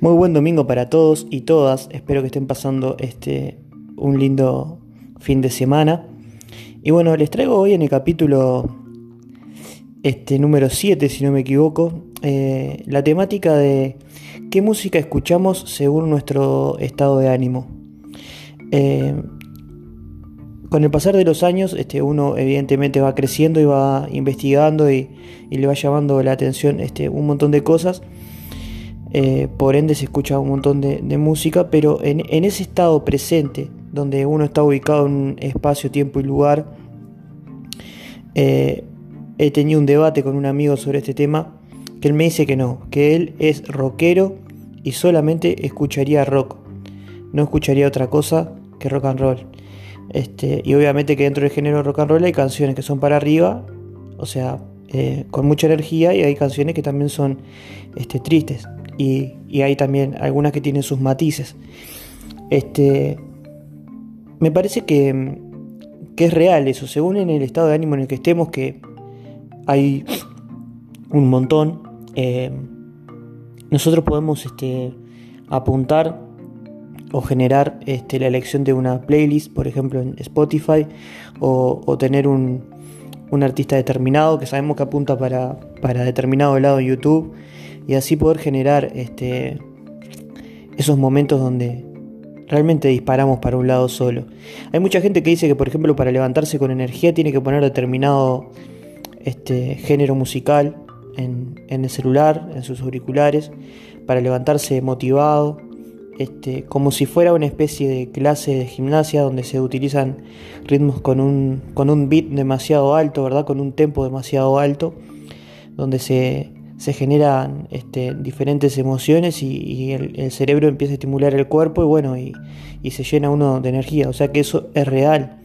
Muy buen domingo para todos y todas. Espero que estén pasando este un lindo fin de semana. Y bueno, les traigo hoy en el capítulo este número 7, si no me equivoco, eh, la temática de qué música escuchamos según nuestro estado de ánimo. Eh, con el pasar de los años, este, uno evidentemente va creciendo y va investigando y, le va llamando la atención este, un montón de cosas. Eh, por ende se escucha un montón de, música, pero en, ese estado presente, donde uno está ubicado en un espacio, tiempo y lugar, eh, he tenido un debate con un amigo sobre este tema, que él me dice que no, que él es rockero y solamente escucharía rock, no escucharía otra cosa que rock and roll. Este, y obviamente que dentro del género rock and roll hay canciones que son para arriba, o sea, eh, con mucha energía, y hay canciones que también son este, tristes y, hay también algunas que tienen sus matices. Este, me parece que, es real eso, según en el estado de ánimo en el que estemos, que hay un montón. Eh, nosotros podemos este, apuntar o generar este, la elección de una playlist, por ejemplo en Spotify, o, tener un, un, artista determinado que sabemos que apunta para, para determinado lado en YouTube y así poder generar este, esos momentos donde realmente disparamos para un lado solo. Hay mucha gente que dice que, por ejemplo, para levantarse con energía tiene que poner determinado este, género musical en, el celular, en sus auriculares, para levantarse motivado, este, como si fuera una especie de clase de gimnasia donde se utilizan ritmos con un, con un beat demasiado alto, ¿verdad? Con un tempo demasiado alto, donde se, se generan este, diferentes emociones y, el, cerebro empieza a estimular el cuerpo y bueno, y, se llena uno de energía, o sea que eso es real.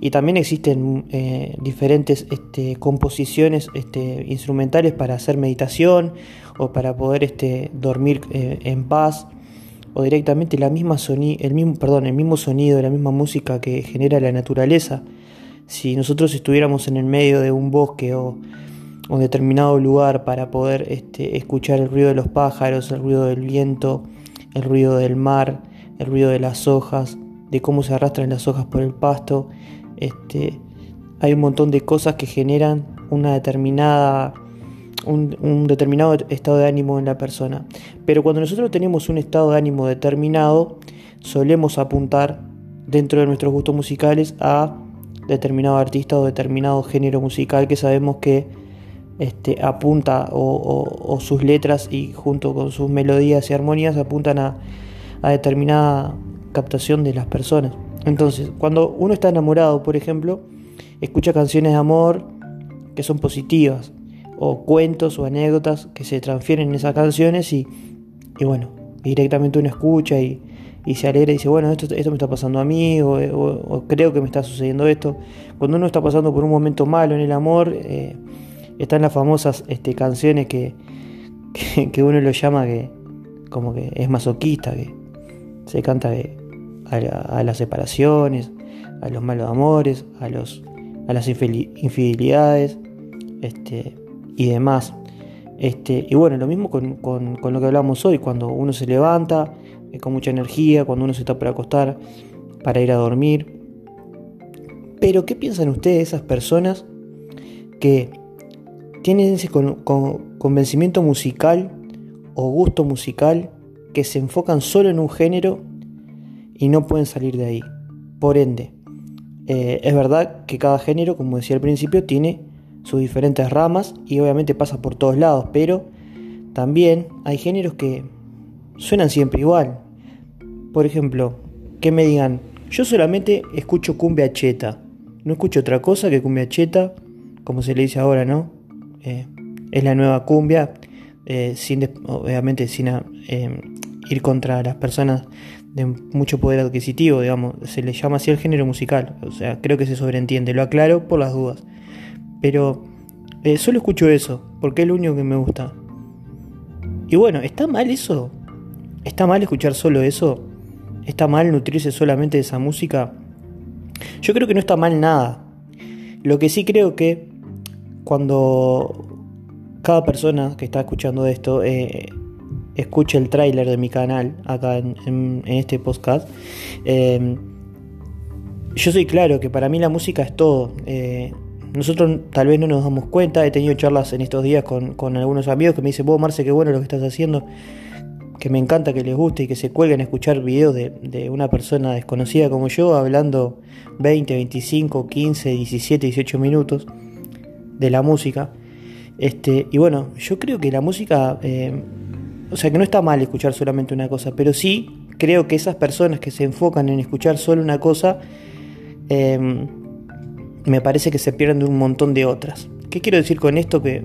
Y también existen eh, diferentes este, composiciones este, instrumentales para hacer meditación o para poder este, dormir eh, en paz o directamente la misma el mismo, perdón, el mismo sonido, la misma música que genera la naturaleza. Si nosotros estuviéramos en el medio de un bosque o un determinado lugar para poder este, escuchar el ruido de los pájaros, el ruido del viento, el ruido del mar, el ruido de las hojas, de cómo se arrastran las hojas por el pasto. Este, hay un montón de cosas que generan una determinada, un, un determinado estado de ánimo en la persona. Pero cuando nosotros tenemos un estado de ánimo determinado, solemos apuntar dentro de nuestros gustos musicales a determinado artista o determinado género musical que sabemos que este, apunta o, sus letras y junto con sus melodías y armonías apuntan a, determinada captación de las personas. Entonces, cuando uno está enamorado, por ejemplo, escucha canciones de amor que son positivas, o cuentos o anécdotas que se transfieren en esas canciones y, bueno, directamente uno escucha y, se alegra y dice, bueno, esto, esto me está pasando a mí, o, creo que me está sucediendo esto. Cuando uno está pasando por un momento malo en el amor, eh, están las famosas este, canciones que, que, uno lo llama que como que es masoquista, que se canta a, las separaciones, a los malos amores, a, los, a las infidelidades este, y demás. Este, y bueno, lo mismo con, lo que hablamos hoy, cuando uno se levanta eh, con mucha energía, cuando uno se está para acostar, para ir a dormir. Pero, ¿qué piensan ustedes esas personas que tienen ese convencimiento musical o gusto musical que se enfocan solo en un género y no pueden salir de ahí. Por ende, eh, es verdad que cada género, como decía al principio, tiene sus diferentes ramas y obviamente pasa por todos lados, pero también hay géneros que suenan siempre igual. Por ejemplo, que me digan, yo solamente escucho cumbia cheta, no escucho otra cosa que cumbia cheta, como se le dice ahora, ¿no? Eh, es la nueva cumbia, eh, sin obviamente sin eh, ir contra las personas de mucho poder adquisitivo, digamos, se le llama así el género musical, o sea, creo que se sobreentiende, lo aclaro por las dudas, pero solo escucho eso, porque es lo único que me gusta. Y bueno, ¿está mal eso? ¿Está mal escuchar solo eso? ¿Está mal nutrirse solamente de esa música? Yo creo que no está mal nada. Lo que sí creo que cuando cada persona que está escuchando esto eh, escuche el tráiler de mi canal acá en, este podcast, em, yo soy claro que para mí la música es todo. Eh, nosotros tal vez no nos damos cuenta, he tenido charlas en estos días con, con algunos amigos que me dicen, vos Marce, qué bueno lo que estás haciendo que me encanta que les guste y que se cuelguen a escuchar videos de, una persona desconocida como yo hablando 20, 25, 15, 17, 18 minutos de la música. Este, y bueno, yo creo que la música, eh, o sea que no está mal escuchar solamente una cosa, pero sí creo que esas personas que se enfocan en escuchar solo una cosa, em, me parece que se pierden de un montón de otras. ¿Qué quiero decir con esto? Que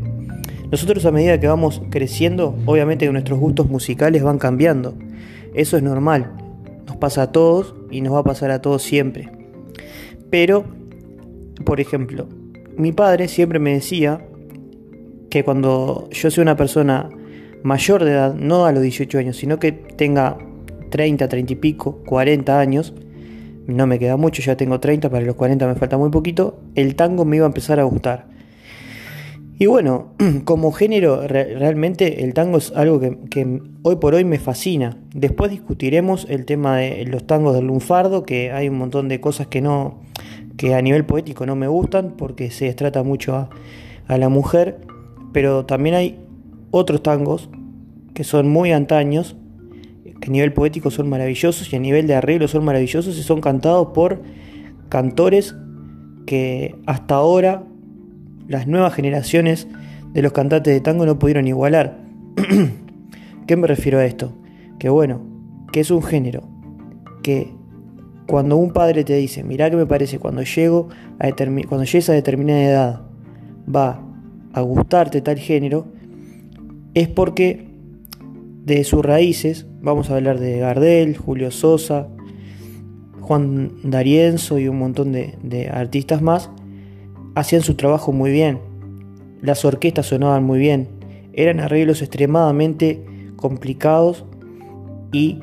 nosotros a medida que vamos creciendo, obviamente que nuestros gustos musicales van cambiando. Eso es normal. Nos pasa a todos y nos va a pasar a todos siempre. Pero, por ejemplo, mi padre siempre me decía que cuando yo sea una persona mayor de edad, no a los 18 años, sino que tenga 30, 30 y pico, 40 años, no me queda mucho, ya tengo 30, para los 40 me falta muy poquito, el tango me iba a empezar a gustar. Y bueno, como género, realmente el tango es algo que, hoy por hoy me fascina. Después discutiremos el tema de los tangos del lunfardo, que hay un montón de cosas que no, que a nivel poético no me gustan, porque se trata mucho a, a la mujer, pero también hay otros tangos que son muy antaños, que a nivel poético son maravillosos y a nivel de arreglo son maravillosos y son cantados por cantores que hasta ahora las nuevas generaciones de los cantantes de tango no pudieron igualar. ¿Qué me refiero a esto? Que bueno, que es un género que cuando un padre te dice, mirá que me parece, cuando llego a cuando llegues a determinada edad va a gustarte tal género, es porque de sus raíces, vamos a hablar de Gardel, Julio Sosa, Juan D'Arienzo y un montón de, de artistas más, hacían su trabajo muy bien. Las orquestas sonaban muy bien. Eran arreglos extremadamente complicados y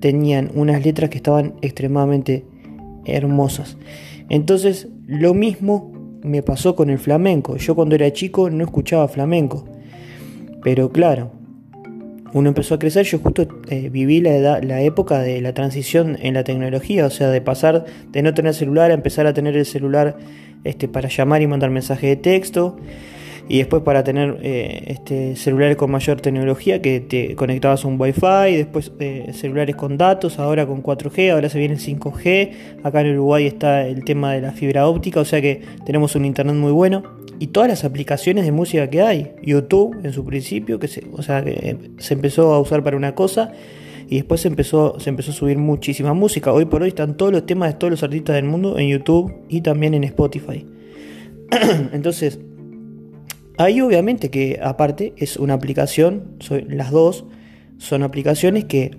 tenían unas letras que estaban extremadamente hermosas. Entonces, lo mismo me pasó con el flamenco. Yo cuando era chico no escuchaba flamenco. Pero claro, uno empezó a crecer, yo justo eh, viví la, la época de la transición en la tecnología, o sea, de pasar de no tener celular a empezar a tener el celular este, para llamar y mandar mensajes de texto. Y después para tener eh, este, celulares con mayor tecnología que te conectabas a un wifi, después eh, celulares con datos, ahora con 4G, ahora se viene el 5G, acá en Uruguay está el tema de la fibra óptica, o sea que tenemos un internet muy bueno. Y todas las aplicaciones de música que hay, YouTube en su principio, que se, o sea, que eh, se empezó a usar para una cosa y después se empezó, se empezó a subir muchísima música. Hoy por hoy están todos los temas de todos los artistas del mundo en YouTube y también en Spotify. Entonces, ahí obviamente que aparte es una aplicación, las dos son aplicaciones que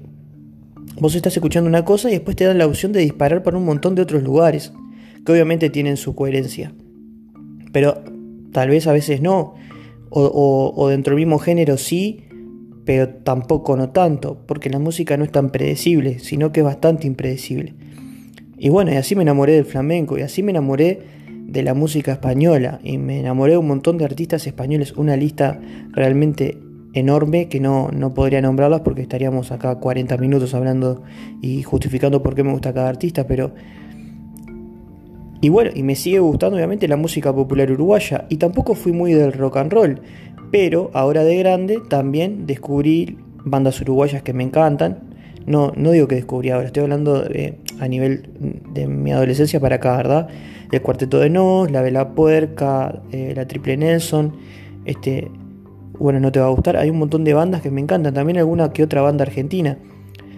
vos estás escuchando una cosa y después te dan la opción de disparar para un montón de otros lugares, que obviamente tienen su coherencia. Pero tal vez a veces no, o, o dentro del mismo género sí, pero tampoco no tanto, porque la música no es tan predecible, sino que es bastante impredecible. Y bueno, y así me enamoré del flamenco, y así me enamoré de la música española, y me enamoré de un montón de artistas españoles, una lista realmente enorme que no, no podría nombrarlas porque estaríamos acá 40 minutos hablando y justificando por qué me gusta cada artista, pero... Y bueno, y me sigue gustando obviamente la música popular uruguaya, y tampoco fui muy del rock and roll, pero ahora de grande también descubrí bandas uruguayas que me encantan. No, no digo que descubrí ahora, estoy hablando a nivel de mi adolescencia para acá, ¿verdad? El Cuarteto de Nos, La Vela Puerca, eh, La Triple Nelson, este, bueno, no te va a gustar. Hay un montón de bandas que me encantan, también alguna que otra banda argentina.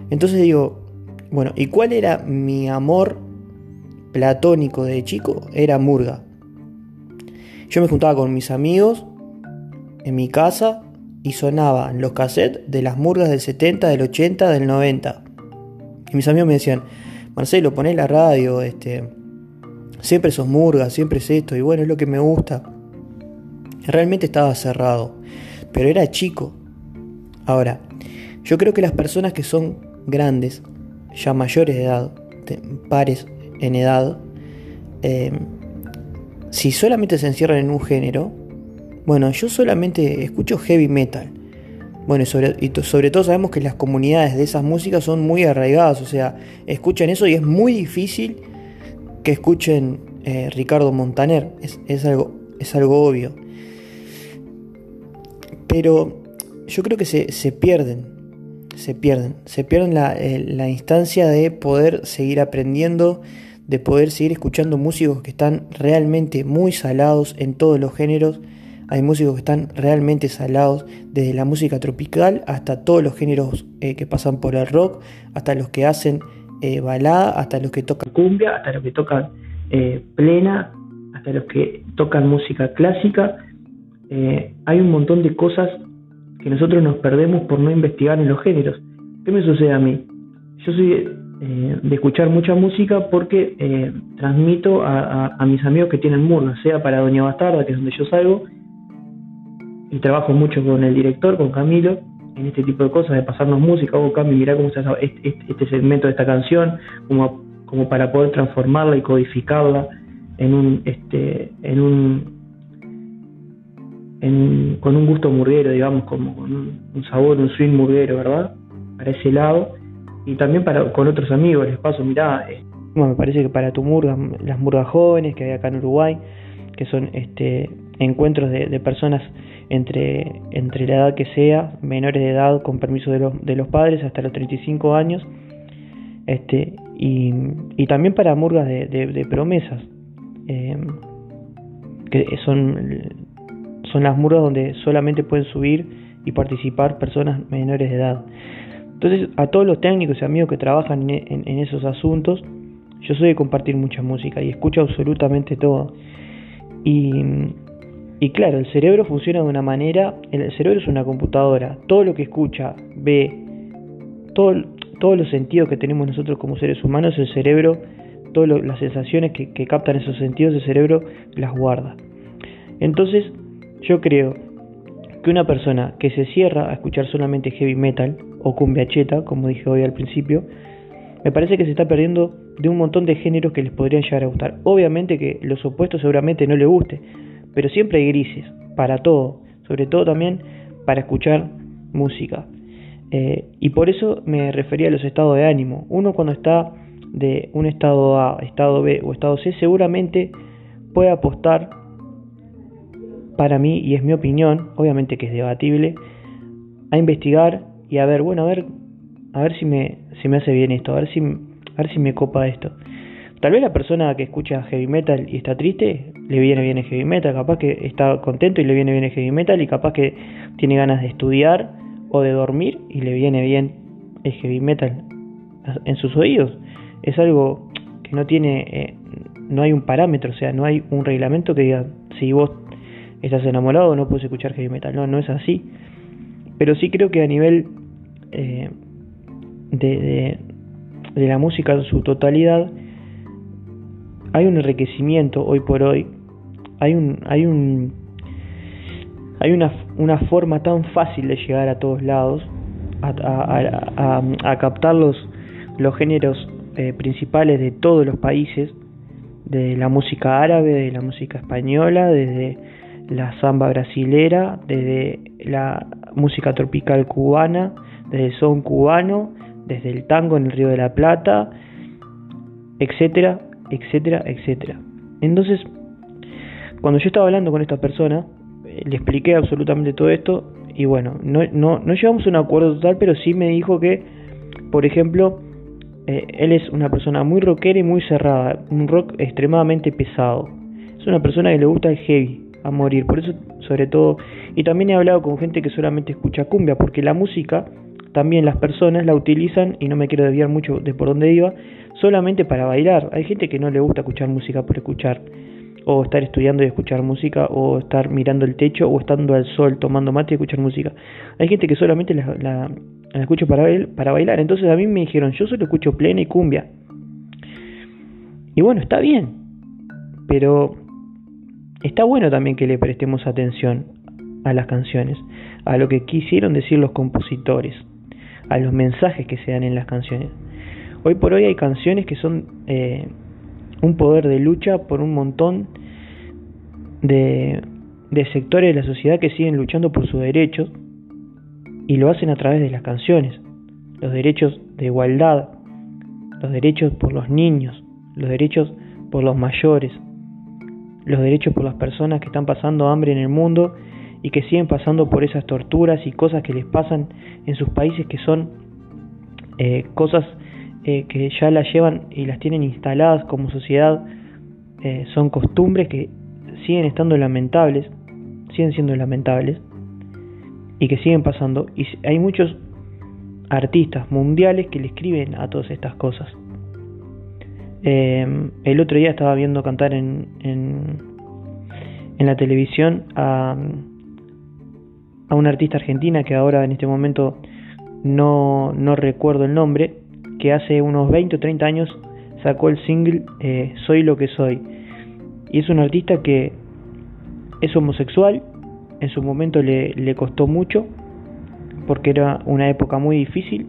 Entonces digo, bueno, ¿y cuál era mi amor platónico de chico? Era Murga. Yo me juntaba con mis amigos en mi casa y sonaban los cassettes de las murgas del 70, del 80, del 90. Y mis amigos me decían, Marcelo, poné la radio, este, siempre esos murgas, siempre es esto, y bueno, es lo que me gusta. Realmente estaba cerrado, pero era chico. Ahora, yo creo que las personas que son grandes, ya mayores de edad, pares en edad, eh, si solamente se encierran en un género, bueno, yo solamente escucho heavy metal. Bueno, y sobre todo sabemos que las comunidades de esas músicas son muy arraigadas, o sea, escuchan eso y es muy difícil que escuchen eh, Ricardo Montaner, es, algo, es algo obvio. Pero yo creo que se, se pierden, se pierden, se pierden eh, la instancia de poder seguir aprendiendo, de poder seguir escuchando músicos que están realmente muy salados en todos los géneros hay músicos que están realmente salados, desde la música tropical hasta todos los géneros eh, que pasan por el rock, hasta los que hacen eh, balada, hasta los que tocan cumbia, hasta los que tocan eh, plena, hasta los que tocan música clásica. hay un montón de cosas que nosotros nos perdemos por no investigar en los géneros. ¿Qué me sucede a mí? Yo soy de escuchar mucha música porque transmito a, mis amigos que tienen murga, sea para Doña Bastarda, que es donde yo salgo, y trabajo mucho con el director, con Camilo, en este tipo de cosas, de pasarnos música, oh, Cami, mira cómo está este, este, segmento de esta canción, como, como para poder transformarla y codificarla en un, este, en un, en, con un gusto murguero, digamos, como con un, sabor, un swing murguero, ¿verdad? Para ese lado. Y también para con otros amigos, les paso, mirá. Eh. Bueno, me parece que para tu murga, las murgas jóvenes que hay acá en Uruguay, que son este encuentros de, de personas entre, entre la edad que sea, menores de edad con permiso de los, de los padres hasta los 35 años, este, y, y también para murgas de, de, promesas, eh, que son, son las murgas donde solamente pueden subir y participar personas menores de edad. Entonces, a todos los técnicos y amigos que trabajan en, en esos asuntos, yo soy de compartir mucha música y escucho absolutamente todo. Y, y claro, el cerebro funciona de una manera, el cerebro es una computadora, todo lo que escucha, ve, todo, todos los sentidos que tenemos nosotros como seres humanos, el cerebro, todas las sensaciones que, captan esos sentidos, el cerebro las guarda. Entonces, yo creo que una persona que se cierra a escuchar solamente heavy metal o cumbia cheta, como dije hoy al principio, me parece que se está perdiendo de un montón de géneros que les podrían llegar a gustar. Obviamente que los opuestos seguramente no le guste, pero siempre hay grises, para todo, sobre todo también para escuchar música. Eh, y por eso me refería a los estados de ánimo. Uno cuando está de un estado A, estado B o estado C, seguramente puede apostar, para mí, y es mi opinión, obviamente que es debatible, a investigar y a ver, bueno, a ver, a ver si me, si me hace bien esto, a ver si, a ver si me copa esto. Tal vez la persona que escucha heavy metal y está triste, le viene bien el heavy metal, capaz que está contento y le viene bien el heavy metal y capaz que tiene ganas de estudiar o de dormir y le viene bien el heavy metal en sus oídos. Es algo que no tiene, eh, no hay un parámetro, o sea, no hay un reglamento que diga si vos estás enamorado no puedes escuchar heavy metal, no, no es así. Pero sí creo que a nivel eh, de, de la música en su totalidad, hay un enriquecimiento hoy por hoy, hay un, hay un, hay una, una forma tan fácil de llegar a todos lados, a, a, captar los, los géneros eh, principales de todos los países, de la música árabe, de la música española, desde la samba brasilera, desde la música tropical cubana, desde el son cubano, desde el tango en el Río de la Plata, etcétera, etcétera, etcétera. Entonces, cuando yo estaba hablando con esta persona, eh, le expliqué absolutamente todo esto y bueno, no, no, no llegamos a un acuerdo total, pero sí me dijo que, por ejemplo, eh, él es una persona muy rockera y muy cerrada, un rock extremadamente pesado. Es una persona que le gusta el heavy a morir, por eso sobre todo, y también he hablado con gente que solamente escucha cumbia, porque la música también las personas la utilizan, y no me quiero desviar mucho de por dónde iba, solamente para bailar. Hay gente que no le gusta escuchar música por escuchar, o estar estudiando y escuchar música, o estar mirando el techo, o estando al sol tomando mate y escuchar música. Hay gente que solamente la, la, escucha para, para bailar. Entonces a mí me dijeron, yo solo escucho plena y cumbia. Y bueno, está bien, pero está bueno también que le prestemos atención a las canciones, a lo que quisieron decir los compositores, a los mensajes que se dan en las canciones. Hoy por hoy hay canciones que son eh, un poder de lucha por un montón de, sectores de la sociedad que siguen luchando por sus derechos y lo hacen a través de las canciones. Los derechos de igualdad, los derechos por los niños, los derechos por los mayores, los derechos por las personas que están pasando hambre en el mundo y que siguen pasando por esas torturas y cosas que les pasan en sus países que son eh, cosas eh, que ya las llevan y las tienen instaladas como sociedad, eh, son costumbres que siguen estando lamentables, siguen siendo lamentables y que siguen pasando. Y hay muchos artistas mundiales que le escriben a todas estas cosas. el otro día estaba viendo cantar en, en, en la televisión a, a una artista argentina que ahora en este momento no, no recuerdo el nombre, que hace unos 20 o 30 años sacó el single eh, Soy lo que soy. Y es un artista que es homosexual, en su momento le, le costó mucho, porque era una época muy difícil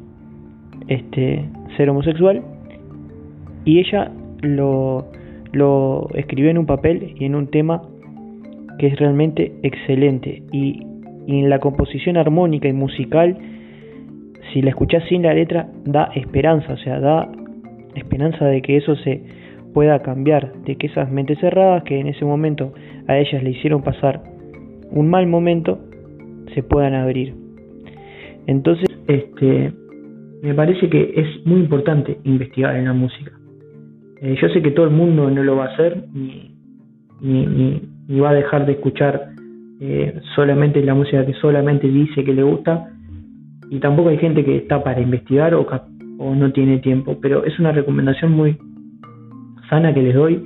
este, ser homosexual, y ella lo, lo escribió en un papel y en un tema que es realmente excelente. Y y en la composición armónica y musical, si la escuchás sin la letra, da esperanza, o sea, da esperanza de que eso se pueda cambiar, de que esas mentes cerradas que en ese momento a ellas le hicieron pasar un mal momento, se puedan abrir. Entonces, este, me parece que es muy importante investigar en la música. Eh, yo sé que todo el mundo no lo va a hacer ni, ni, ni va a dejar de escuchar eh, solamente la música que solamente dice que le gusta y tampoco hay gente que está para investigar o, no tiene tiempo, pero es una recomendación muy sana que les doy,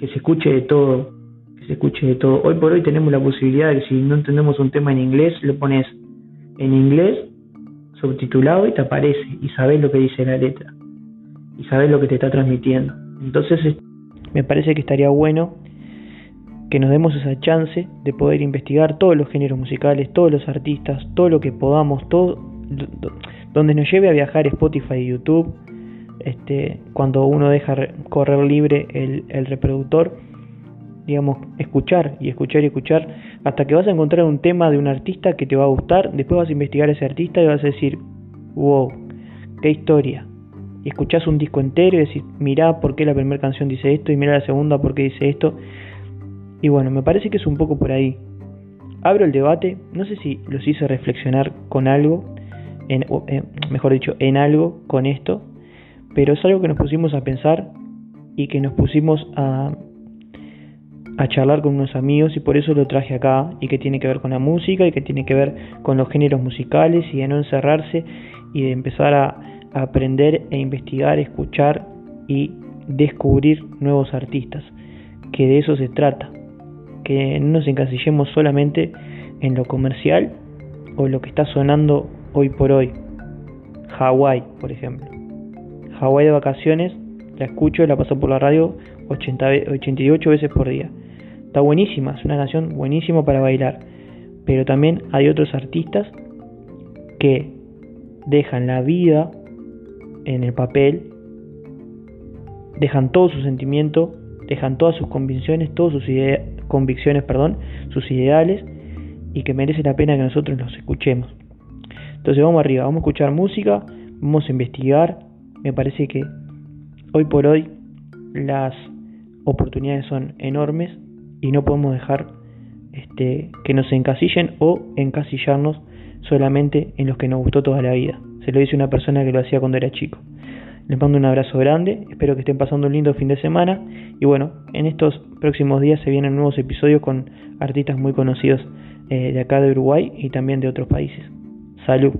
que se escuche de todo, que se escuche de todo. Hoy por hoy tenemos la posibilidad de que si no entendemos un tema en inglés, lo pones en inglés subtitulado y te aparece y sabes lo que dice la letra y sabes lo que te está transmitiendo. Entonces me parece que estaría bueno que nos demos esa chance de poder investigar todos los géneros musicales, todos los artistas, todo lo que podamos, todo donde nos lleve a viajar Spotify y YouTube, este, cuando uno deja correr libre el, el reproductor, digamos, escuchar y escuchar y escuchar hasta que vas a encontrar un tema de un artista que te va a gustar, después vas a investigar a ese artista y vas a decir, wow, qué historia. Y escuchás un disco entero y decís, mirá por qué la primera canción dice esto y mirá la segunda por qué dice esto. Y bueno, me parece que es un poco por ahí. Abro el debate, no sé si los hice reflexionar con algo, en, eh, mejor dicho, en algo con esto, pero es algo que nos pusimos a pensar y que nos pusimos a, a charlar con unos amigos y por eso lo traje acá y que tiene que ver con la música y que tiene que ver con los géneros musicales y de no encerrarse y de empezar a, a aprender e investigar, escuchar y descubrir nuevos artistas, que de eso se trata que no nos encasillemos solamente en lo comercial o lo que está sonando hoy por hoy. Hawái, por ejemplo. Hawái de vacaciones, la escucho, la paso por la radio 80, 88 veces por día. Está buenísima, es una canción buenísima para bailar. Pero también hay otros artistas que dejan la vida en el papel, dejan todo su sentimiento, dejan todas sus convicciones, todas sus ideas, convicciones, perdón, sus ideales y que merece la pena que nosotros los escuchemos. Entonces vamos arriba, vamos a escuchar música, vamos a investigar. Me parece que hoy por hoy las oportunidades son enormes y no podemos dejar este, que nos encasillen o encasillarnos solamente en los que nos gustó toda la vida. Se lo dice una persona que lo hacía cuando era chico. Les mando un abrazo grande, espero que estén pasando un lindo fin de semana y bueno, en estos próximos días se vienen nuevos episodios con artistas muy conocidos eh, de acá de Uruguay y también de otros países. Salud.